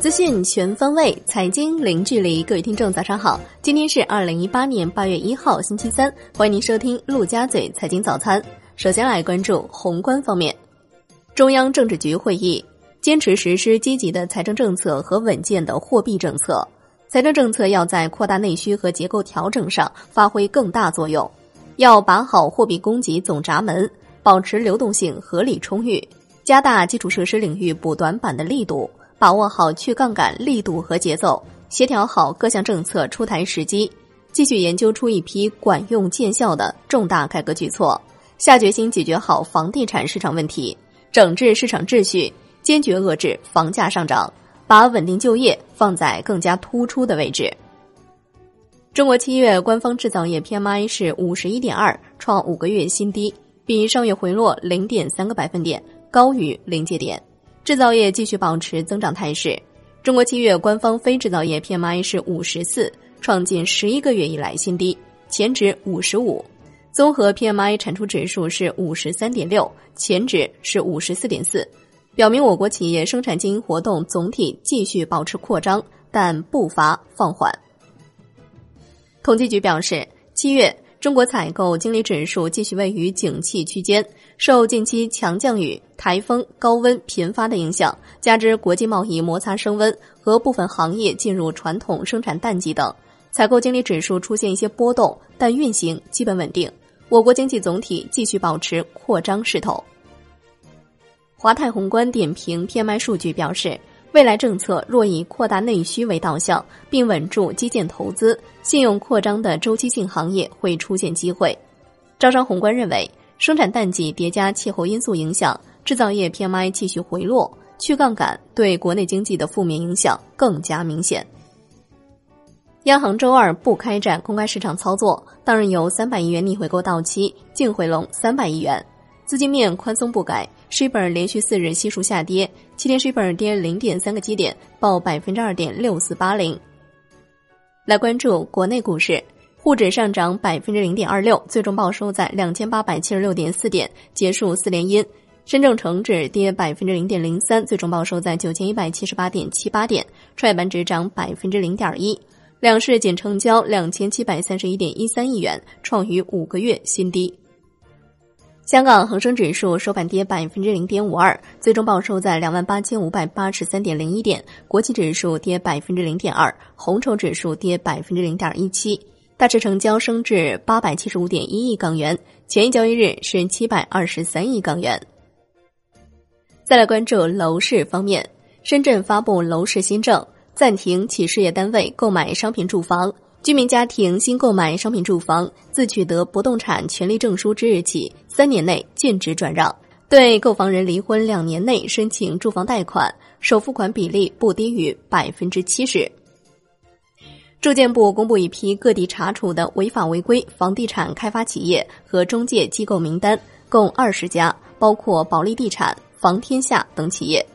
资讯全方位，财经零距离。各位听众，早上好！今天是二零一八年八月一号，星期三。欢迎您收听陆家嘴财经早餐。首先来关注宏观方面，中央政治局会议坚持实施积极的财政政策和稳健的货币政策。财政政策要在扩大内需和结构调整上发挥更大作用，要把好货币供给总闸门，保持流动性合理充裕，加大基础设施领域补短板的力度，把握好去杠杆力度和节奏，协调好各项政策出台时机，继续研究出一批管用见效的重大改革举措，下决心解决好房地产市场问题，整治市场秩序，坚决遏制房价上涨。把稳定就业放在更加突出的位置。中国七月官方制造业 PMI 是五十一点二，创五个月新低，比上月回落零点三个百分点，高于临界点。制造业继续保持增长态势。中国七月官方非制造业 PMI 是五十四，创近十一个月以来新低，前值五十五。综合 PMI 产出指数是五十三点六，前值是五十四点四。表明我国企业生产经营活动总体继续保持扩张，但步伐放缓。统计局表示，七月中国采购经理指数继续位于景气区间，受近期强降雨、台风、高温频发的影响，加之国际贸易摩擦升温和部分行业进入传统生产淡季等，采购经理指数出现一些波动，但运行基本稳定。我国经济总体继续保持扩张势头。华泰宏观点评 PMI 数据表示，未来政策若以扩大内需为导向，并稳住基建投资、信用扩张的周期性行业会出现机会。招商宏观认为，生产淡季叠加气候因素影响，制造业 PMI 继续回落，去杠杆对国内经济的负面影响更加明显。央行周二不开展公开市场操作，当日有三百亿元逆回购到期，净回笼三百亿元。资金面宽松不改，s h i b r 连续四日悉数下跌，七天 s h i b r 跌零点三个基点，报百分之二点六四八零。来关注国内股市，沪指上涨百分之零点二六，最终报收在两千八百七十六点四点，结束四连阴。深证成指跌百分之零点零三，最终报收在九千一百七十八点七八点。创业板指涨百分之零点一，两市仅成交两千七百三十一点一三亿元，创于五个月新低。香港恒生指数收盘跌百分之零点五二，最终报收在两万八千五百八十三点零一点。国际指数跌百分之零点二，红筹指数跌百分之零点一七。大致成交升至八百七十五点一亿港元，前一交易日是七百二十三亿港元。再来关注楼市方面，深圳发布楼市新政，暂停企事业单位购买商品住房。居民家庭新购买商品住房，自取得不动产权利证书之日起，三年内禁止转让。对购房人离婚两年内申请住房贷款，首付款比例不低于百分之七十。住建部公布一批各地查处的违法违规房地产开发企业和中介机构名单，共二十家，包括保利地产、房天下等企业。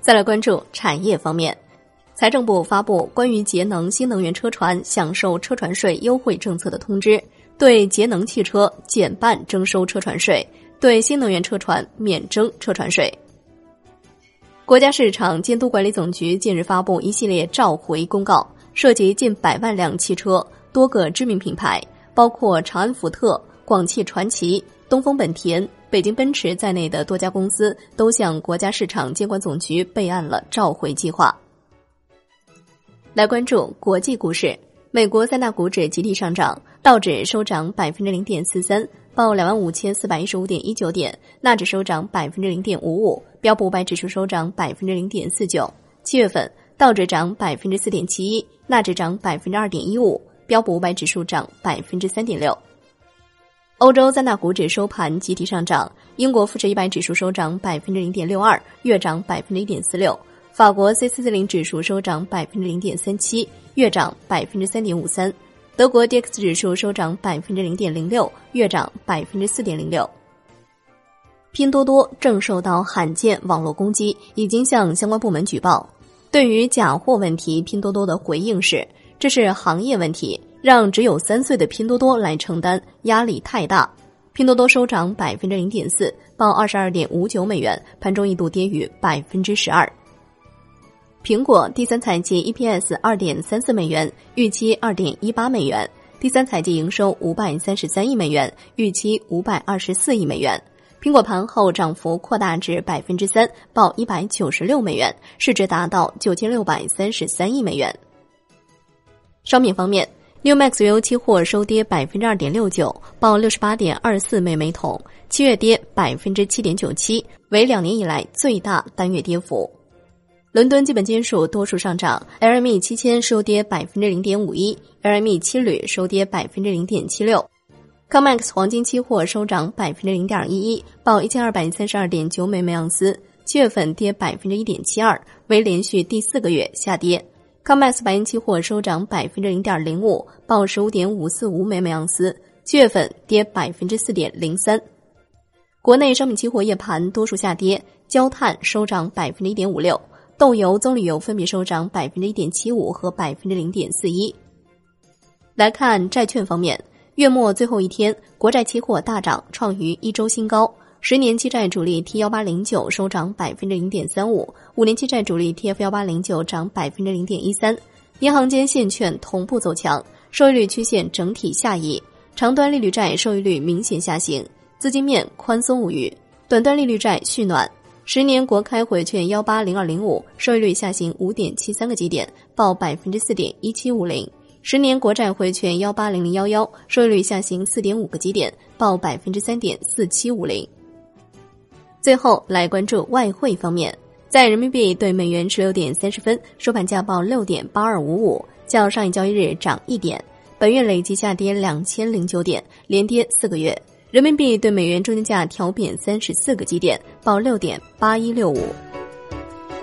再来关注产业方面。财政部发布关于节能新能源车船享受车船税优惠政策的通知，对节能汽车减半征收车船税，对新能源车船免征车船税。国家市场监督管理总局近日发布一系列召回公告，涉及近百万辆汽车，多个知名品牌，包括长安福特、广汽传祺、东风本田、北京奔驰在内的多家公司，都向国家市场监管总局备案了召回计划。来关注国际股市，美国三大股指集体上涨，道指收涨百分之零点四三，报两万五千四百一十五点一九点；纳指收涨百分之零点五五，标普五百指数收涨百分之零点四九。七月份，道指涨百分之四点七一，纳指涨百分之二点一五，标普五百指数涨百分之三点六。欧洲三大股指收盘集体上涨，英国富时一百指数收涨百分之零点六二，月涨百分之一点四六。法国 C 四零指数收涨百分之零点三七，月涨百分之三点五三；德国 D X 指数收涨百分之零点零六，月涨百分之四点零六。拼多多正受到罕见网络攻击，已经向相关部门举报。对于假货问题，拼多多的回应是：这是行业问题，让只有三岁的拼多多来承担，压力太大。拼多多收涨百分之零点四，报二十二点五九美元，盘中一度跌逾百分之十二。苹果第三财季 EPS 二点三四美元，预期二点一八美元；第三财季营收五百三十三亿美元，预期五百二十四亿美元。苹果盘后涨幅扩大至百分之三，报一百九十六美元，市值达到九千六百三十三亿美元。商品方面。New Max 原油期货收跌百分之二点六九，报六十八点二四美每桶，七月跌百分之七点九七，为两年以来最大单月跌幅。伦敦基本金属多数上涨，LME 七千收跌百分之零点五一，LME 七铝收跌百分之零点七六。COMEX 黄金期货收涨百分之零点一一，报一千二百三十二点九美每盎司，七月份跌百分之一点七二，为连续第四个月下跌。COMEX 白银期货收涨百分之零点零五，报十五点五四五美每盎司，七月份跌百分之四点零三。国内商品期货夜盘多数下跌，焦炭收涨百分之一点五六，豆油、棕榈油分别收涨百分之一点七五和百分之零点四一。来看债券方面，月末最后一天，国债期货大涨，创于一周新高。十年期债主力 T 幺八零九收涨百分之零点三五，五年期债主力 TF 幺八零九涨百分之零点一三。银行间现券同步走强，收益率曲线整体下移，长端利率债收益率明显下行，资金面宽松无虞。短端利率债续暖，十年国开回券幺八零二零五收益率下行五点七三个基点，报百分之四点一七五零。十年国债回券幺八零零幺幺收益率下行四点五个基点，报百分之三点四七五零。最后来关注外汇方面，在人民币对美元十六点三十分收盘价报六点八二五五，较上一交易日涨一点。本月累计下跌两千零九点，连跌四个月。人民币对美元中间价调贬三十四个基点，报六点八一六五。